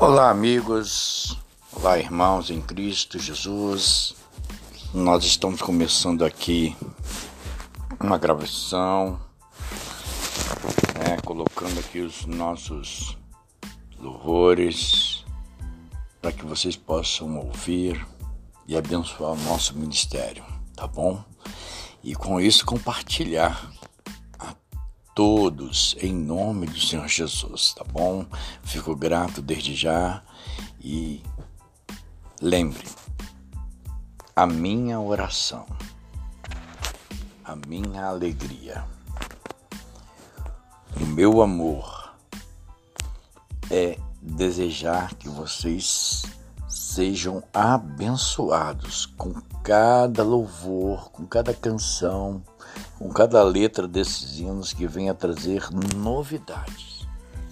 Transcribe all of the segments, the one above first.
Olá, amigos. Olá, irmãos em Cristo Jesus. Nós estamos começando aqui uma gravação, né, colocando aqui os nossos louvores para que vocês possam ouvir e abençoar o nosso ministério, tá bom? E com isso compartilhar todos em nome do Senhor Jesus, tá bom? Fico grato desde já e lembre, a minha oração, a minha alegria, o meu amor é desejar que vocês sejam abençoados com cada louvor, com cada canção, com cada letra desses hinos que venha trazer novidades,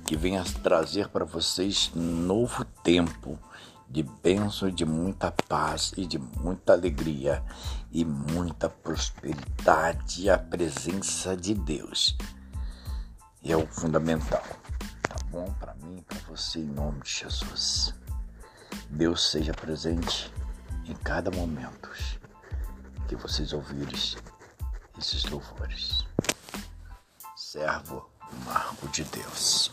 que venha trazer para vocês novo tempo de bênção, de muita paz e de muita alegria e muita prosperidade a presença de Deus. E é o fundamental, tá bom? Para mim, para você, em nome de Jesus. Deus seja presente em cada momento que vocês ouvirem esses louvores. Servo Marco de Deus.